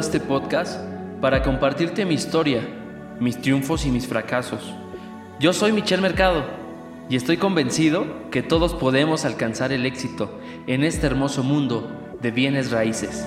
este podcast para compartirte mi historia, mis triunfos y mis fracasos. Yo soy Michel Mercado y estoy convencido que todos podemos alcanzar el éxito en este hermoso mundo de bienes raíces.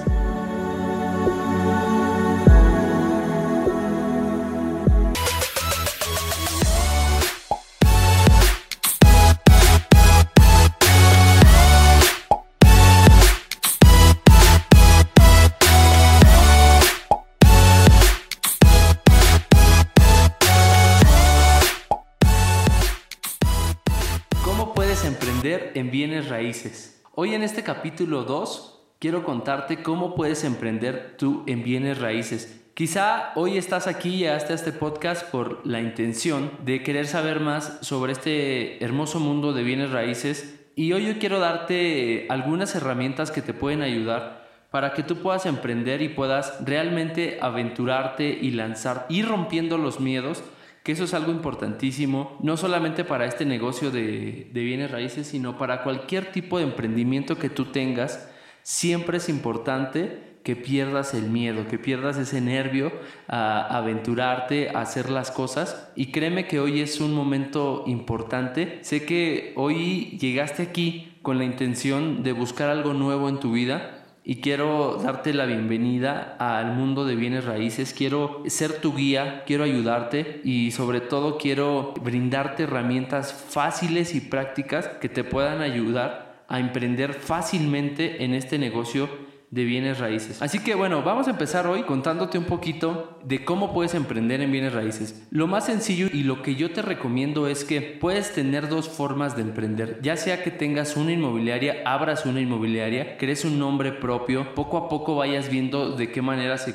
En bienes raíces. Hoy en este capítulo 2 quiero contarte cómo puedes emprender tú en bienes raíces. Quizá hoy estás aquí y hasta este podcast por la intención de querer saber más sobre este hermoso mundo de bienes raíces y hoy yo quiero darte algunas herramientas que te pueden ayudar para que tú puedas emprender y puedas realmente aventurarte y lanzar, ir rompiendo los miedos que eso es algo importantísimo, no solamente para este negocio de, bienes raíces, sino para cualquier tipo de emprendimiento que tú tengas, siempre es importante que pierdas el miedo, que pierdas ese nervio a aventurarte, a hacer las cosas. Y créeme que hoy es un momento importante. Sé que hoy llegaste aquí con la intención de buscar algo nuevo en tu vida y quiero darte la bienvenida al mundo de bienes raíces. Quiero ser tu guía, quiero ayudarte y sobre todo quiero brindarte herramientas fáciles y prácticas que te puedan ayudar a emprender fácilmente en este negocio de bienes raíces. Así que bueno, vamos a empezar hoy contándote un poquito de cómo puedes emprender en bienes raíces. Lo más sencillo y lo que yo te recomiendo es que puedes tener dos formas de emprender. Ya sea que tengas una inmobiliaria, abras una inmobiliaria, crees un nombre propio, poco a poco vayas viendo de qué manera se,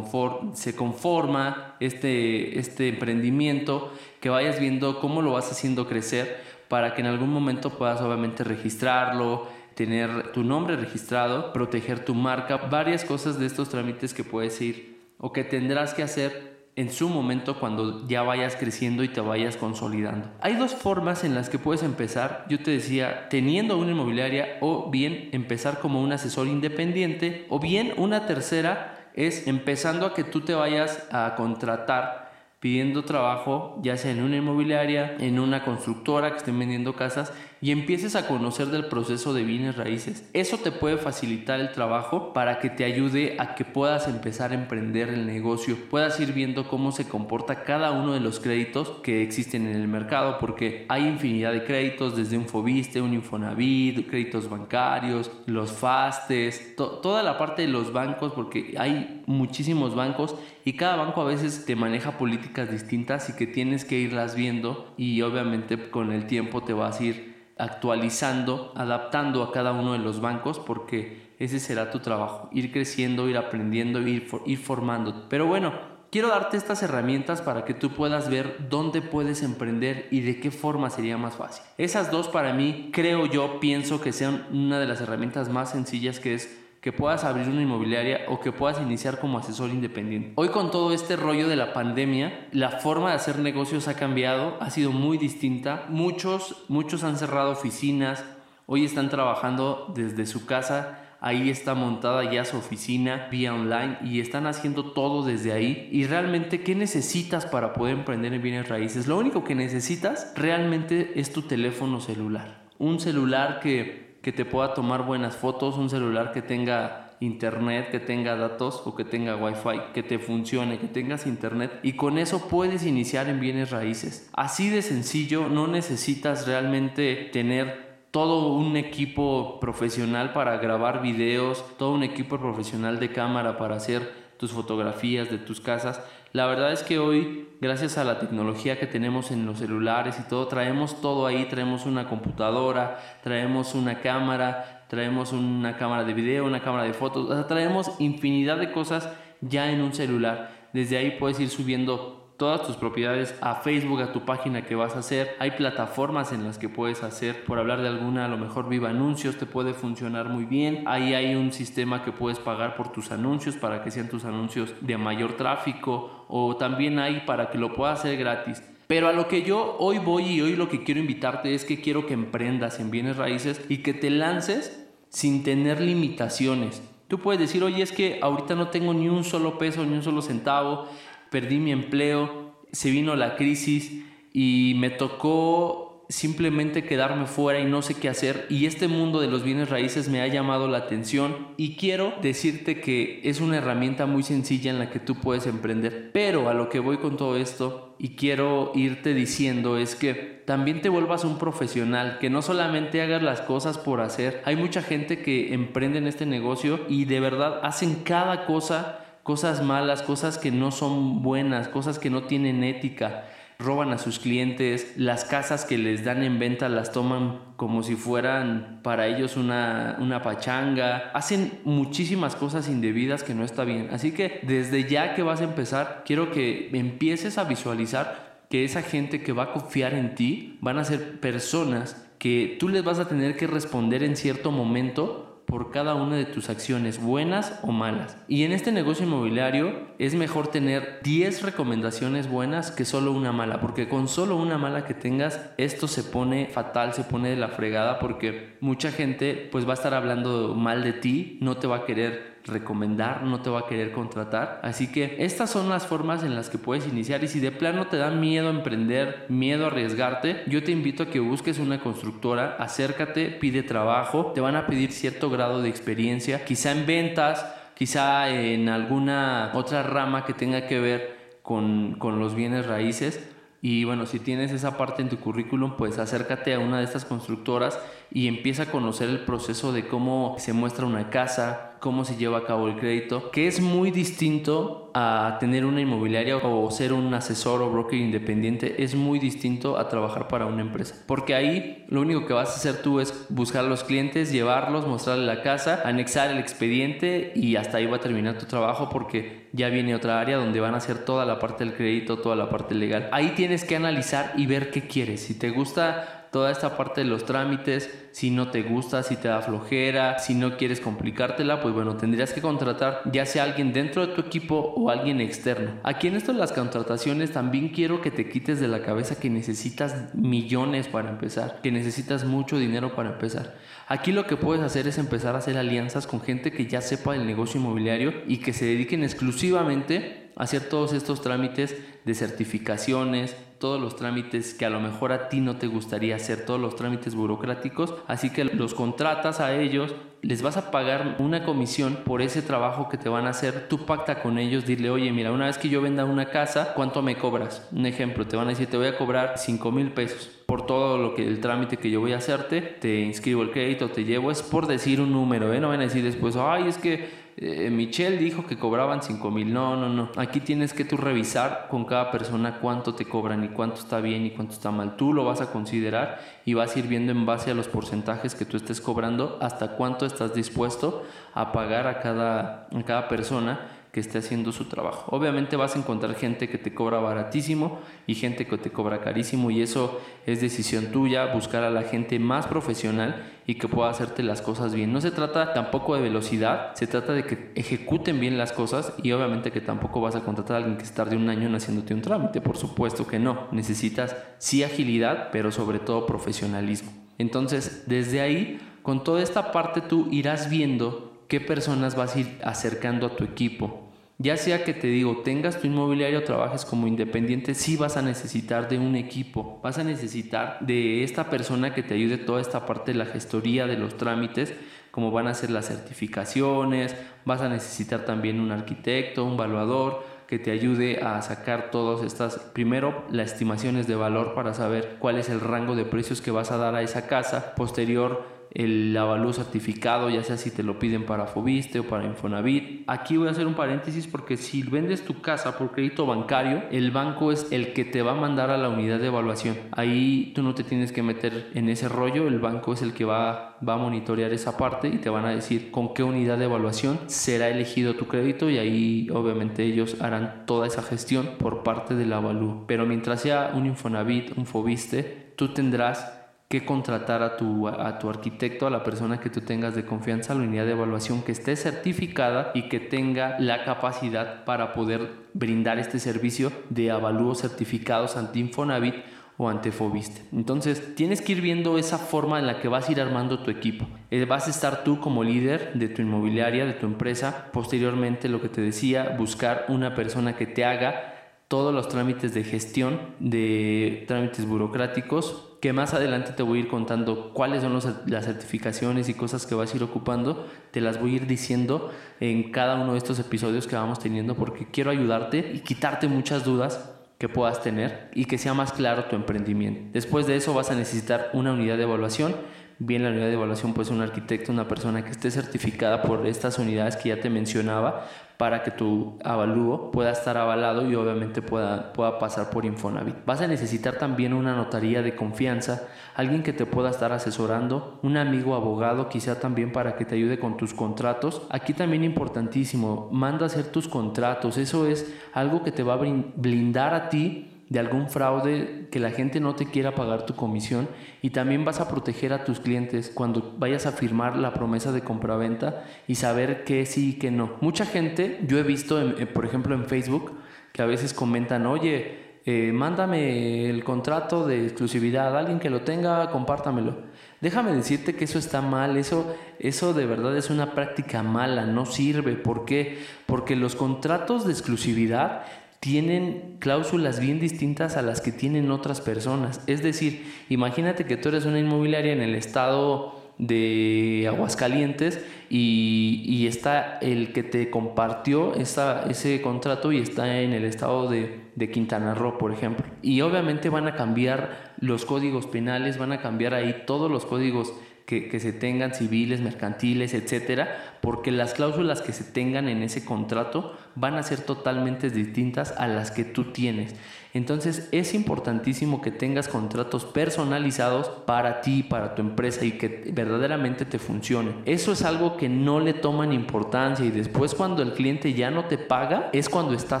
se conforma este, este emprendimiento, que vayas viendo cómo lo vas haciendo crecer para que en algún momento puedas obviamente registrarlo, tener tu nombre registrado, proteger tu marca, varias cosas de estos trámites que puedes ir o que tendrás que hacer en su momento cuando ya vayas creciendo y te vayas consolidando. Hay dos formas en las que puedes empezar, yo te decía, teniendo una inmobiliaria o bien empezar como un asesor independiente o bien una tercera es empezando a que tú te vayas a contratar pidiendo trabajo, ya sea en una inmobiliaria, en una constructora que estén vendiendo casas y empieces a conocer del proceso de bienes raíces. Eso te puede facilitar el trabajo para que te ayude a que puedas empezar a emprender el negocio, puedas ir viendo cómo se comporta cada uno de los créditos que existen en el mercado, porque hay infinidad de créditos, desde un Fobiste, un Infonavit, créditos bancarios, los FASTES, toda la parte de los bancos, porque hay muchísimos bancos y cada banco a veces te maneja políticas distintas y que tienes que irlas viendo y obviamente con el tiempo te vas a ir actualizando, adaptando a cada uno de los bancos porque ese será tu trabajo, ir creciendo, ir aprendiendo, ir, ir formando. Pero bueno, quiero darte estas herramientas para que tú puedas ver dónde puedes emprender y de qué forma sería más fácil. Esas dos para mí creo yo, pienso que sean una de las herramientas más sencillas que es que puedas abrir una inmobiliaria o que puedas iniciar como asesor independiente. Hoy con todo este rollo de la pandemia, la forma de hacer negocios ha cambiado, ha sido muy distinta. Muchos, muchos han cerrado oficinas, hoy están trabajando desde su casa, ahí está montada ya su oficina vía online y están haciendo todo desde ahí. Y realmente, ¿qué necesitas para poder emprender en bienes raíces? Lo único que necesitas realmente es tu teléfono celular. Un celular que que te pueda tomar buenas fotos, un celular que tenga internet, que tenga datos o que tenga wifi, que te funcione, que tengas internet y con eso puedes iniciar en bienes raíces. Así de sencillo, no necesitas realmente tener todo un equipo profesional para grabar videos, todo un equipo profesional de cámara para hacer tus fotografías de tus casas. La verdad es que hoy, gracias a la tecnología que tenemos en los celulares y todo, traemos todo ahí, traemos una computadora, traemos una cámara, traemos una cámara de video, una cámara de fotos, traemos infinidad de cosas ya en un celular. Desde ahí puedes ir subiendo todas tus propiedades a Facebook, a tu página que vas a hacer. Hay plataformas en las que puedes hacer, por hablar de alguna, a lo mejor Viva Anuncios te puede funcionar muy bien. Ahí hay un sistema que puedes pagar por tus anuncios para que sean tus anuncios de mayor tráfico o también hay para que lo puedas hacer gratis. Pero a lo que yo hoy voy y hoy lo que quiero invitarte es que quiero que emprendas en bienes raíces y que te lances sin tener limitaciones. Tú puedes decir, oye, es que ahorita no tengo ni un solo peso, ni un solo centavo, perdí mi empleo, se vino la crisis y me tocó simplemente quedarme fuera y no sé qué hacer y este mundo de los bienes raíces me ha llamado la atención y quiero decirte que es una herramienta muy sencilla en la que tú puedes emprender. Pero a lo que voy con todo esto y quiero irte diciendo es que también te vuelvas un profesional, que no solamente hagas las cosas por hacer. Hay mucha gente que emprende en este negocio y de verdad hacen cada cosa cosas malas, cosas que no son buenas, cosas que no tienen ética roban a sus clientes, las casas que les dan en venta las toman como si fueran para ellos una, una pachanga, hacen muchísimas cosas indebidas que no está bien. Así que desde ya que vas a empezar, quiero que empieces a visualizar que esa gente que va a confiar en ti van a ser personas que tú les vas a tener que responder en cierto momento por cada una de tus acciones, buenas o malas. Y en este negocio inmobiliario es mejor tener 10 recomendaciones buenas que solo una mala, porque con solo una mala que tengas, esto se pone fatal, se pone de la fregada, porque mucha gente pues va a estar hablando mal de ti, no te va a querer recomendar, no te va a querer contratar. Así que estas son las formas en las que puedes iniciar y si de plano te da miedo emprender, miedo arriesgarte, yo te invito a que busques una constructora, acércate, pide trabajo, te van a pedir cierto grado de experiencia, quizá en ventas, quizá en alguna otra rama que tenga que ver con, con los bienes raíces. Y bueno, si tienes esa parte en tu currículum, pues acércate a una de estas constructoras y empieza a conocer el proceso de cómo se muestra una casa, cómo se lleva a cabo el crédito, que es muy distinto a tener una inmobiliaria o ser un asesor o broker independiente, es muy distinto a trabajar para una empresa. Porque ahí lo único que vas a hacer tú es buscar a los clientes, llevarlos, mostrarles la casa, anexar el expediente y hasta ahí va a terminar tu trabajo porque ya viene otra área donde van a hacer toda la parte del crédito, toda la parte legal. Ahí tienes que analizar y ver qué quieres. Si te gusta toda esta parte de los trámites, si no te gusta, si te da flojera, si no quieres complicártela, pues bueno, tendrías que contratar ya sea alguien dentro de tu equipo o alguien externo. Aquí en esto de las contrataciones también quiero que te quites de la cabeza que necesitas millones para empezar, que necesitas mucho dinero para empezar. Aquí lo que puedes hacer es empezar a hacer alianzas con gente que ya sepa el negocio inmobiliario y que se dediquen exclusivamente a hacer todos estos trámites de certificaciones, todos los trámites que a lo mejor a ti no te gustaría hacer, todos los trámites burocráticos, así que los contratas a ellos, les vas a pagar una comisión por ese trabajo que te van a hacer, tú pacta con ellos, dile, oye, mira, una vez que yo venda una casa, ¿cuánto me cobras? Un ejemplo, te van a decir, te voy a cobrar 5 mil pesos por todo lo que el trámite que yo voy a hacerte, te inscribo el crédito, te llevo, es por decir un número, ¿eh? no van a decir después, ay, es que eh, Michelle dijo que cobraban 5 mil. No, no, no. Aquí tienes que tú revisar con cada persona cuánto te cobran y cuánto está bien y cuánto está mal. Tú lo vas a considerar y vas a ir viendo en base a los porcentajes que tú estés cobrando hasta cuánto estás dispuesto a pagar a cada, a cada persona que esté haciendo su trabajo. Obviamente vas a encontrar gente que te cobra baratísimo y gente que te cobra carísimo y eso es decisión tuya, buscar a la gente más profesional y que pueda hacerte las cosas bien. No se trata tampoco de velocidad, se trata de que ejecuten bien las cosas y obviamente que tampoco vas a contratar a alguien que tarde un año haciéndote un trámite, por supuesto que no. Necesitas sí agilidad, pero sobre todo profesionalismo. Entonces, desde ahí, con toda esta parte tú irás viendo qué personas vas a ir acercando a tu equipo. Ya sea que te digo, tengas tu inmobiliario trabajes como independiente, sí vas a necesitar de un equipo, vas a necesitar de esta persona que te ayude toda esta parte de la gestoría, de los trámites, como van a ser las certificaciones, vas a necesitar también un arquitecto, un evaluador que te ayude a sacar todas estas, primero las estimaciones de valor para saber cuál es el rango de precios que vas a dar a esa casa, posterior el avalúo certificado, ya sea si te lo piden para Fobiste o para Infonavit. Aquí voy a hacer un paréntesis porque si vendes tu casa por crédito bancario, el banco es el que te va a mandar a la unidad de evaluación. Ahí tú no te tienes que meter en ese rollo, el banco es el que va, a monitorear esa parte y te van a decir con qué unidad de evaluación será elegido tu crédito y ahí obviamente ellos harán toda esa gestión por parte del avalúo. Pero mientras sea un Infonavit, un Fobiste, tú tendrás que contratar a tu, a tu arquitecto, a la persona que tú tengas de confianza, la unidad de evaluación que esté certificada y que tenga la capacidad para poder brindar este servicio de avalúos certificados ante Infonavit o Antefobiste. Entonces, tienes que ir viendo esa forma en la que vas a ir armando tu equipo. Eh, vas a estar tú como líder de tu inmobiliaria, de tu empresa. Posteriormente, lo que te decía, buscar una persona que te haga todos los trámites de gestión, de trámites burocráticos, que más adelante te voy a ir contando cuáles son las certificaciones y cosas que vas a ir ocupando, te las voy a ir diciendo en cada uno de estos episodios que vamos teniendo porque quiero ayudarte y quitarte muchas dudas que puedas tener y que sea más claro tu emprendimiento. Después de eso vas a necesitar una unidad de evaluación bien la unidad de evaluación pues un arquitecto, una persona que esté certificada por estas unidades que ya te mencionaba para que tu avalúo pueda estar avalado y obviamente pueda, pueda pasar por Infonavit. Vas a necesitar también una notaría de confianza, alguien que te pueda estar asesorando, un amigo abogado quizá también para que te ayude con tus contratos. Aquí también importantísimo, manda a hacer tus contratos, eso es algo que te va a blindar a ti de algún fraude, que la gente no te quiera pagar tu comisión y también vas a proteger a tus clientes cuando vayas a firmar la promesa de compraventa y saber qué sí y qué no. Mucha gente, yo he visto, por ejemplo, en Facebook, que a veces comentan, oye, eh, mándame el contrato de exclusividad, alguien que lo tenga, compártamelo. Déjame decirte que eso está mal, eso, eso de verdad es una práctica mala, no sirve. ¿Por qué? Porque los contratos de exclusividad tienen cláusulas bien distintas a las que tienen otras personas. Es decir, imagínate que tú eres una inmobiliaria en el estado de Aguascalientes y, y está el que te compartió esa, ese contrato y está en el estado de, de Quintana Roo, por ejemplo. Y obviamente van a cambiar los códigos penales, van a cambiar ahí todos los códigos que, se tengan civiles, mercantiles, etcétera, porque las cláusulas que se tengan en ese contrato van a ser totalmente distintas a las que tú tienes. Entonces es importantísimo que tengas contratos personalizados para ti, para tu empresa y que verdaderamente te funcione. Eso es algo que no le toman importancia y después cuando el cliente ya no te paga es cuando está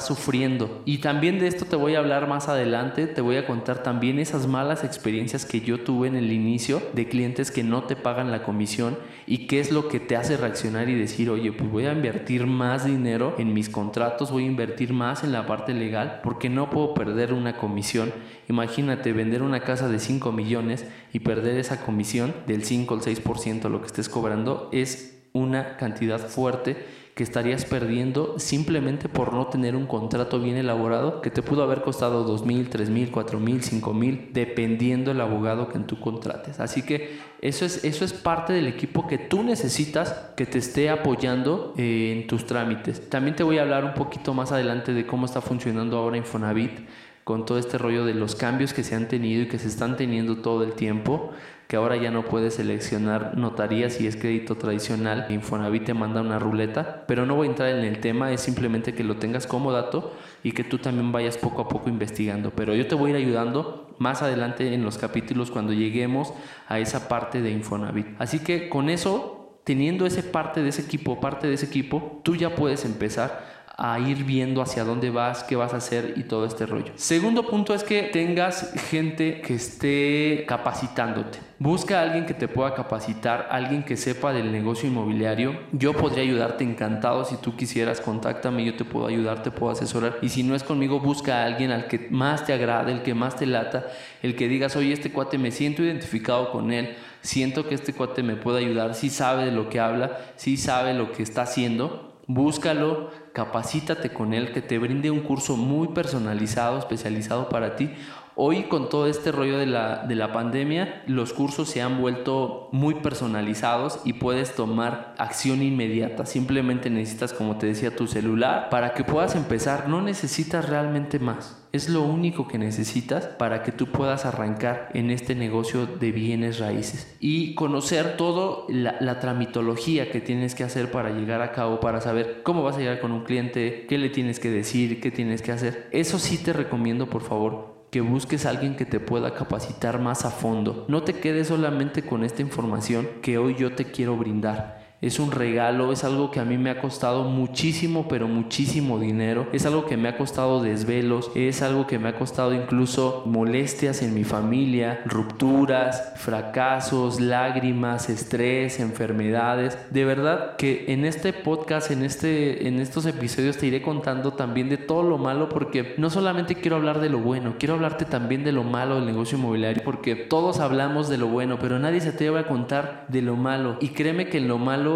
sufriendo. Y también de esto te voy a hablar más adelante, te voy a contar también esas malas experiencias que yo tuve en el inicio de clientes que no te pagan la comisión y qué es lo que te hace reaccionar y decir, oye, pues voy a invertir más dinero en mis contratos, voy a invertir más en la parte legal porque no puedo perder una comisión. Imagínate vender una casa de 5 millones y perder esa comisión del 5 al 6% lo que estés cobrando es una cantidad fuerte que estarías perdiendo simplemente por no tener un contrato bien elaborado que te pudo haber costado dos mil, tres mil, cuatro mil, cinco mil, dependiendo el abogado que tú contrates. Así que eso es, eso es parte del equipo que tú necesitas que te esté apoyando en tus trámites. También te voy a hablar un poquito más adelante de cómo está funcionando ahora Infonavit con todo este rollo de los cambios que se han tenido y que se están teniendo todo el tiempo, que ahora ya no puedes seleccionar notaría si es crédito tradicional, Infonavit te manda una ruleta, pero no voy a entrar en el tema, es simplemente que lo tengas como dato y que tú también vayas poco a poco investigando, pero yo te voy a ir ayudando más adelante en los capítulos cuando lleguemos a esa parte de Infonavit. Así que con eso, teniendo ese parte de ese equipo, parte de ese equipo, tú ya puedes empezar a ir viendo hacia dónde vas, qué vas a hacer y todo este rollo. Segundo punto es que tengas gente que esté capacitándote. Busca a alguien que te pueda capacitar, alguien que sepa del negocio inmobiliario. Yo podría ayudarte encantado si tú quisieras, contáctame, yo te puedo ayudar, te puedo asesorar. Y si no es conmigo, busca a alguien al que más te agrade, el que más te lata, el que digas, oye, este cuate me siento identificado con él, siento que este cuate me puede ayudar, si sabe de lo que habla, si sabe lo que está haciendo búscalo, capacítate con él, que te brinde un curso muy personalizado, especializado para ti. Hoy con todo este rollo de la, de la pandemia, los cursos se han vuelto muy personalizados y puedes tomar acción inmediata. Simplemente necesitas, como te decía, tu celular para que puedas empezar. No necesitas realmente más. Es lo único que necesitas para que tú puedas arrancar en este negocio de bienes raíces y conocer toda la, la, tramitología que tienes que hacer para llegar a cabo, para saber cómo vas a llegar con un cliente, qué le tienes que decir, qué tienes que hacer. Eso sí te recomiendo, por favor, que busques a alguien que te pueda capacitar más a fondo. No te quedes solamente con esta información que hoy yo te quiero brindar es un regalo, es algo que a mí me ha costado muchísimo, pero muchísimo dinero, es algo que me ha costado desvelos, es algo que me ha costado incluso molestias en mi familia, rupturas, fracasos, lágrimas, estrés, enfermedades. De verdad que en este podcast, en, este, en estos episodios te iré contando también de todo lo malo porque no solamente quiero hablar de lo bueno, quiero hablarte también de lo malo del negocio inmobiliario porque todos hablamos de lo bueno, pero nadie se atreve a contar de lo malo. Y créeme que en lo malo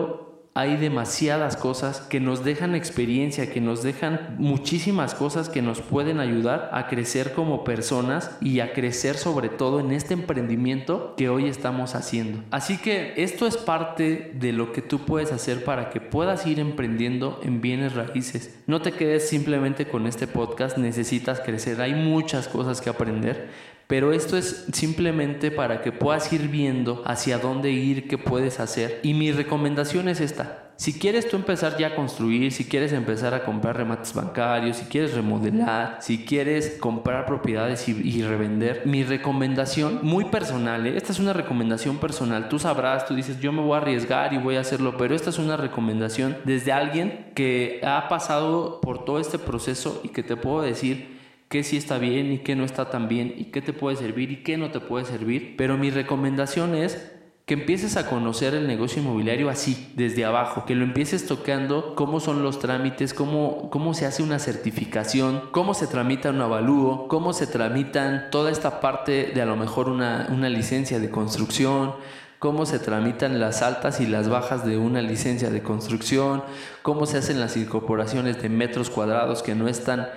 hay demasiadas cosas que nos dejan experiencia, que nos dejan muchísimas cosas que nos pueden ayudar a crecer como personas y a crecer sobre todo en este emprendimiento que hoy estamos haciendo. Así que esto es parte de lo que tú puedes hacer para que puedas ir emprendiendo en bienes raíces. No te quedes simplemente con este podcast, necesitas crecer, hay muchas cosas que aprender, pero esto es simplemente para que puedas ir viendo hacia dónde ir, qué puedes hacer. Y mi recomendación es esta. Si quieres tú empezar ya a construir, si quieres empezar a comprar remates bancarios, si quieres remodelar, si quieres comprar propiedades y, revender, mi recomendación muy personal, ¿eh? esta es una recomendación personal, tú sabrás, tú dices yo me voy a arriesgar y voy a hacerlo, pero esta es una recomendación desde alguien que ha pasado por todo este proceso y que te puedo decir qué sí está bien y qué no está tan bien y qué te puede servir y qué no te puede servir. Pero mi recomendación es que empieces a conocer el negocio inmobiliario así, desde abajo, que lo empieces tocando cómo son los trámites, cómo, cómo se hace una certificación, cómo se tramita un avalúo, cómo se tramitan toda esta parte de a lo mejor una, una licencia de construcción, cómo se tramitan las altas y las bajas de una licencia de construcción, cómo se hacen las incorporaciones de metros cuadrados que no están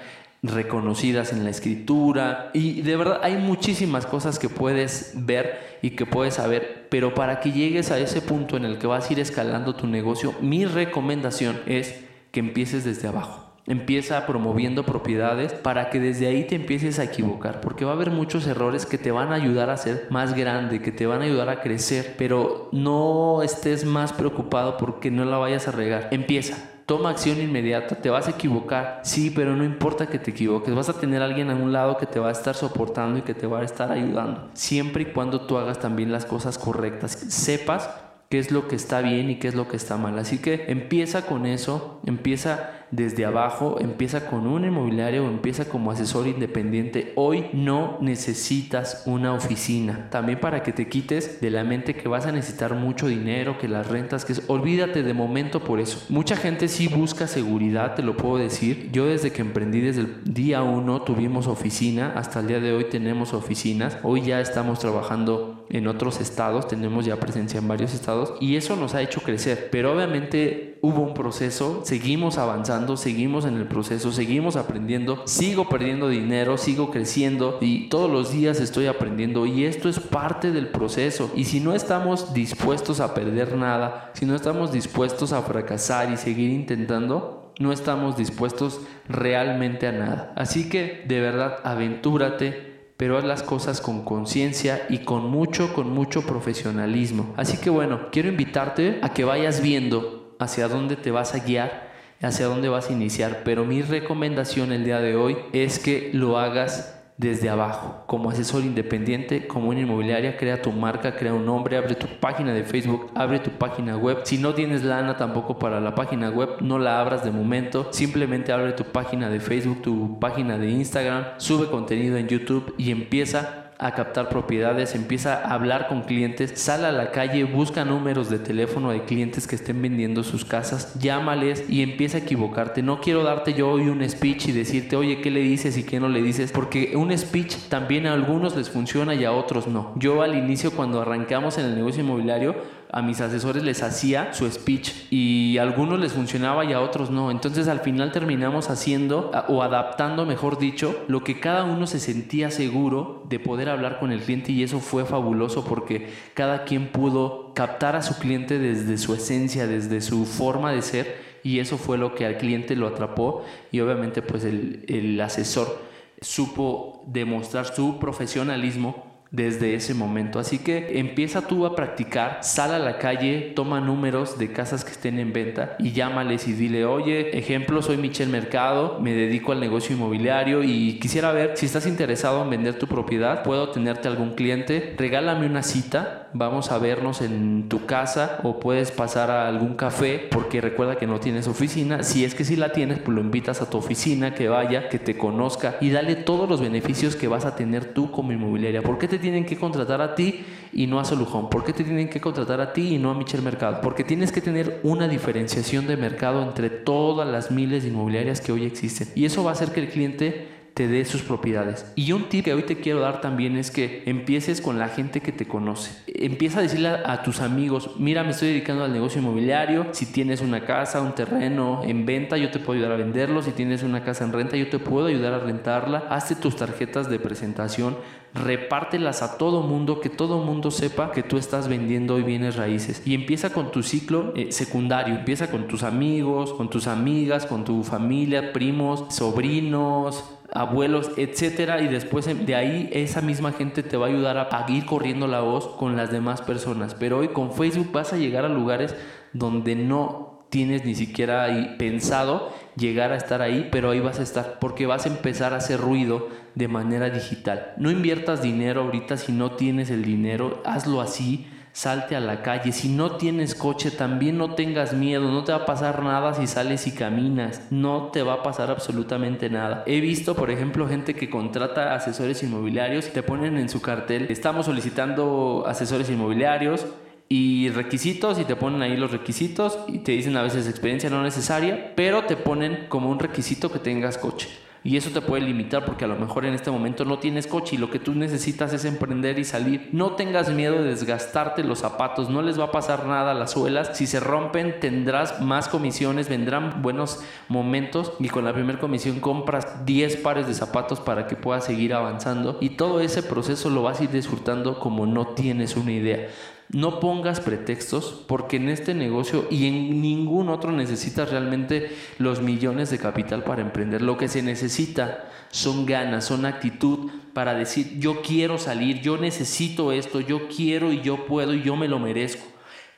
reconocidas en la escritura y de verdad hay muchísimas cosas que puedes ver y que puedes saber, pero para que llegues a ese punto en el que vas a ir escalando tu negocio, mi recomendación es que empieces desde abajo. Empieza promoviendo propiedades para que desde ahí te empieces a equivocar, porque va a haber muchos errores que te van a ayudar a ser más grande, que te van a ayudar a crecer, pero no estés más preocupado porque no la vayas a regar. Empieza, toma acción inmediata, te vas a equivocar, sí, pero no importa que te equivoques, vas a tener alguien a un lado que te va a estar soportando y que te va a estar ayudando, siempre y cuando tú hagas también las cosas correctas, sepas qué es lo que está bien y qué es lo que está mal. Así que empieza con eso, empieza desde abajo, empieza con un inmobiliario o empieza como asesor independiente. Hoy no necesitas una oficina. También para que te quites de la mente que vas a necesitar mucho dinero, que las rentas, que es, olvídate de momento por eso. Mucha gente sí busca seguridad, te lo puedo decir. Yo desde que emprendí desde el día uno tuvimos oficina, hasta el día de hoy tenemos oficinas. Hoy ya estamos trabajando en otros estados, tenemos ya presencia en varios estados y eso nos ha hecho crecer. Pero obviamente hubo un proceso, seguimos avanzando seguimos en el proceso, seguimos aprendiendo, sigo perdiendo dinero, sigo creciendo y todos los días estoy aprendiendo y esto es parte del proceso. Y si no estamos dispuestos a perder nada, si no estamos dispuestos a fracasar y seguir intentando, no estamos dispuestos realmente a nada. Así que de verdad, aventúrate, pero haz las cosas con conciencia y con mucho, con mucho profesionalismo. Así que bueno, quiero invitarte a que vayas viendo hacia dónde te vas a guiar hacia dónde vas a iniciar, pero mi recomendación el día de hoy es que lo hagas desde abajo, como asesor independiente, como una inmobiliaria, crea tu marca, crea un nombre, abre tu página de Facebook, abre tu página web. Si no tienes lana tampoco para la página web, no la abras de momento, simplemente abre tu página de Facebook, tu página de Instagram, sube contenido en YouTube y empieza a captar propiedades, empieza a hablar con clientes, sale a la calle, busca números de teléfono de clientes que estén vendiendo sus casas, llámales y empieza a equivocarte. No quiero darte yo hoy un speech y decirte, oye, ¿qué le dices y qué no le dices? Porque un speech también a algunos les funciona y a otros no. Yo al inicio cuando arrancamos en el negocio inmobiliario, a mis asesores les hacía su speech y a algunos les funcionaba y a otros no. Entonces al final terminamos haciendo o adaptando, mejor dicho, lo que cada uno se sentía seguro de poder hablar con el cliente y eso fue fabuloso porque cada quien pudo captar a su cliente desde su esencia, desde su forma de ser y eso fue lo que al cliente lo atrapó y obviamente pues el, el asesor supo demostrar su profesionalismo desde ese momento. Así que empieza tú a practicar, sal a la calle, toma números de casas que estén en venta y llámales y dile, oye, ejemplo, soy Michel Mercado, me dedico al negocio inmobiliario y quisiera ver si estás interesado en vender tu propiedad, puedo tenerte algún cliente, regálame una cita, vamos a vernos en tu casa o puedes pasar a algún café porque recuerda que no tienes oficina, si es que si la tienes, pues lo invitas a tu oficina, que vaya, que te conozca y dale todos los beneficios que vas a tener tú como inmobiliaria. ¿Por qué te tienen que contratar a ti y no a Solujón? ¿Por qué te tienen que contratar a ti y no a Michel Mercado? Porque tienes que tener una diferenciación de mercado entre todas las miles de inmobiliarias que hoy existen. Y eso va a hacer que el cliente te dé sus propiedades. Y un tip que hoy te quiero dar también es que empieces con la gente que te conoce. Empieza a decirle a, tus amigos, mira, me estoy dedicando al negocio inmobiliario, si tienes una casa, un terreno en venta, yo te puedo ayudar a venderlo, si tienes una casa en renta, yo te puedo ayudar a rentarla, hazte tus tarjetas de presentación, repártelas a todo mundo, que todo mundo sepa que tú estás vendiendo hoy bienes raíces. Y empieza con tu ciclo eh, secundario, empieza con tus amigos, con tus amigas, con tu familia, primos, sobrinos, abuelos, etcétera, y después de ahí esa misma gente te va a ayudar a, ir corriendo la voz con las demás personas. Pero hoy con Facebook vas a llegar a lugares donde no tienes ni siquiera pensado llegar a estar ahí, pero ahí vas a estar porque vas a empezar a hacer ruido de manera digital. No inviertas dinero ahorita si no tienes el dinero, hazlo así salte a la calle. Si no tienes coche, también no tengas miedo. No te va a pasar nada si sales y caminas. No te va a pasar absolutamente nada. He visto, por ejemplo, gente que contrata asesores inmobiliarios. Te ponen en su cartel, estamos solicitando asesores inmobiliarios y requisitos y te ponen ahí los requisitos y te dicen a veces experiencia no necesaria, pero te ponen como un requisito que tengas coche. Y eso te puede limitar porque a lo mejor en este momento no tienes coche y lo que tú necesitas es emprender y salir. No tengas miedo de desgastarte los zapatos, no les va a pasar nada a las suelas. Si se rompen tendrás más comisiones, vendrán buenos momentos y con la primera comisión compras 10 pares de zapatos para que puedas seguir avanzando y todo ese proceso lo vas a ir disfrutando como no tienes una idea. No pongas pretextos porque en este negocio y en ningún otro necesitas realmente los millones de capital para emprender. Lo que se necesita son ganas, son actitud para decir yo quiero salir, yo necesito esto, yo quiero y yo puedo y yo me lo merezco.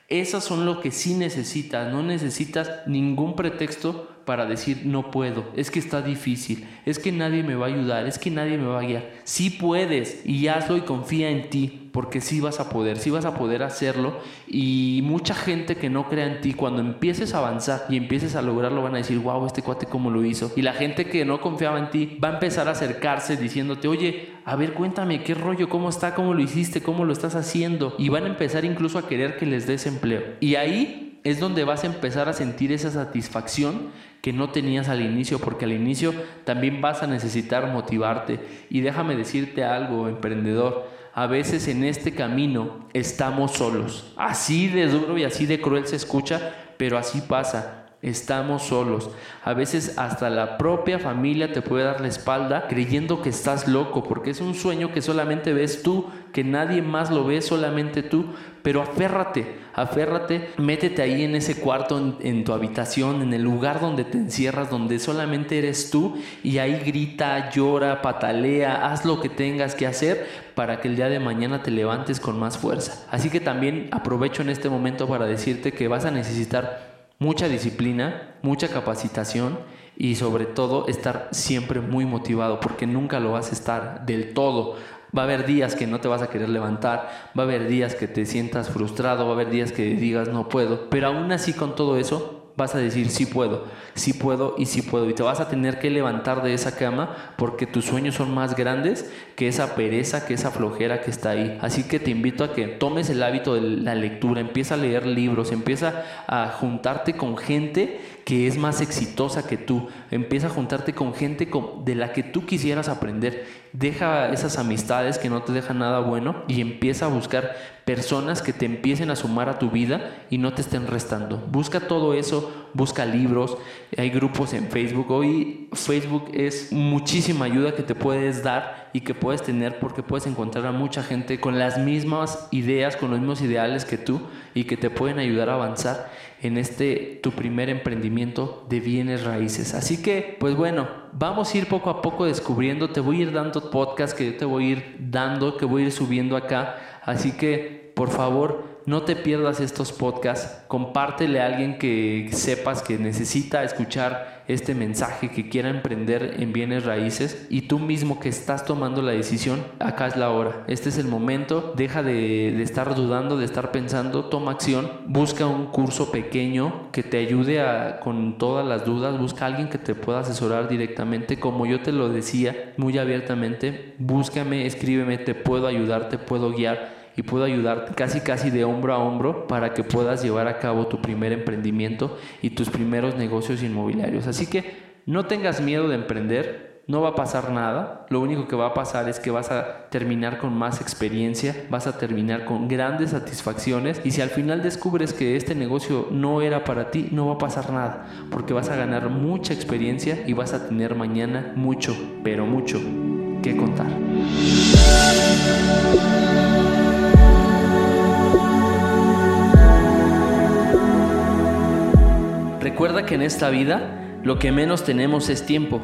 Esas son lo que sí necesitas, no necesitas ningún pretexto para decir no puedo, es que está difícil, es que nadie me va a ayudar, es que nadie me va a guiar. Sí puedes y hazlo y confía en ti, porque sí vas a poder, sí vas a poder hacerlo y mucha gente que no crea en ti, cuando empieces a avanzar y empieces a lograrlo van a decir, wow, este cuate cómo lo hizo. Y la gente que no confiaba en ti va a empezar a acercarse diciéndote, oye, a ver, cuéntame qué rollo, cómo está, cómo lo hiciste, cómo lo estás haciendo. Y van a empezar incluso a querer que les des empleo. Y ahí es donde vas a empezar a sentir esa satisfacción que no tenías al inicio, porque al inicio también vas a necesitar motivarte. Y déjame decirte algo, emprendedor, a veces en este camino estamos solos. Así de duro y así de cruel se escucha, pero así pasa. Estamos solos. A veces hasta la propia familia te puede dar la espalda creyendo que estás loco, porque es un sueño que solamente ves tú, que nadie más lo ve, solamente tú. Pero aférrate, aférrate, métete ahí en ese cuarto, en, tu habitación, en el lugar donde te encierras, donde solamente eres tú, y ahí grita, llora, patalea, haz lo que tengas que hacer para que el día de mañana te levantes con más fuerza. Así que también aprovecho en este momento para decirte que vas a necesitar mucha disciplina, mucha capacitación y sobre todo estar siempre muy motivado porque nunca lo vas a estar del todo. Va a haber días que no te vas a querer levantar, va a haber días que te sientas frustrado, va a haber días que digas no puedo, pero aún así con todo eso vas a decir sí puedo, sí puedo y sí puedo. Y te vas a tener que levantar de esa cama porque tus sueños son más grandes que esa pereza, que esa flojera que está ahí. Así que te invito a que tomes el hábito de la lectura, empieza a leer libros, empieza a juntarte con gente que es más exitosa que tú, empieza a juntarte con gente de la que tú quisieras aprender. Deja esas amistades que no te dejan nada bueno y empieza a buscar personas que te empiecen a sumar a tu vida y no te estén restando. Busca todo eso busca libros, hay grupos en Facebook. Hoy Facebook es muchísima ayuda que te puedes dar y que puedes tener porque puedes encontrar a mucha gente con las mismas ideas, con los mismos ideales que tú y que te pueden ayudar a avanzar en este tu primer emprendimiento de bienes raíces. Así que, pues bueno, vamos a ir poco a poco descubriendo, te voy a ir dando podcast que yo te voy a ir dando, que voy a ir subiendo acá. Así que, por favor, no te pierdas estos podcasts, compártele a alguien que sepas que necesita escuchar este mensaje, que quiera emprender en bienes raíces y tú mismo que estás tomando la decisión, acá es la hora, este es el momento, deja de, estar dudando, de estar pensando, toma acción, busca un curso pequeño que te ayude a, con todas las dudas, busca a alguien que te pueda asesorar directamente, como yo te lo decía muy abiertamente, búscame, escríbeme, te puedo ayudar, te puedo guiar y puedo ayudarte casi casi de hombro a hombro para que puedas llevar a cabo tu primer emprendimiento y tus primeros negocios inmobiliarios. Así que no tengas miedo de emprender, no va a pasar nada, lo único que va a pasar es que vas a terminar con más experiencia, vas a terminar con grandes satisfacciones y si al final descubres que este negocio no era para ti, no va a pasar nada, porque vas a ganar mucha experiencia y vas a tener mañana mucho, pero mucho que contar. Recuerda que en esta vida lo que menos tenemos es tiempo,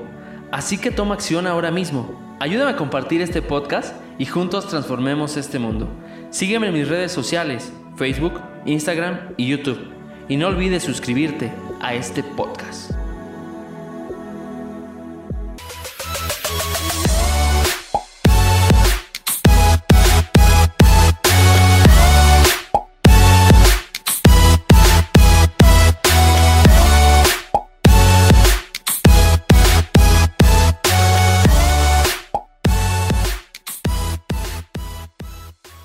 así que toma acción ahora mismo. Ayúdame a compartir este podcast y juntos transformemos este mundo. Sígueme en mis redes sociales, Facebook, Instagram y YouTube. Y no olvides suscribirte a este podcast.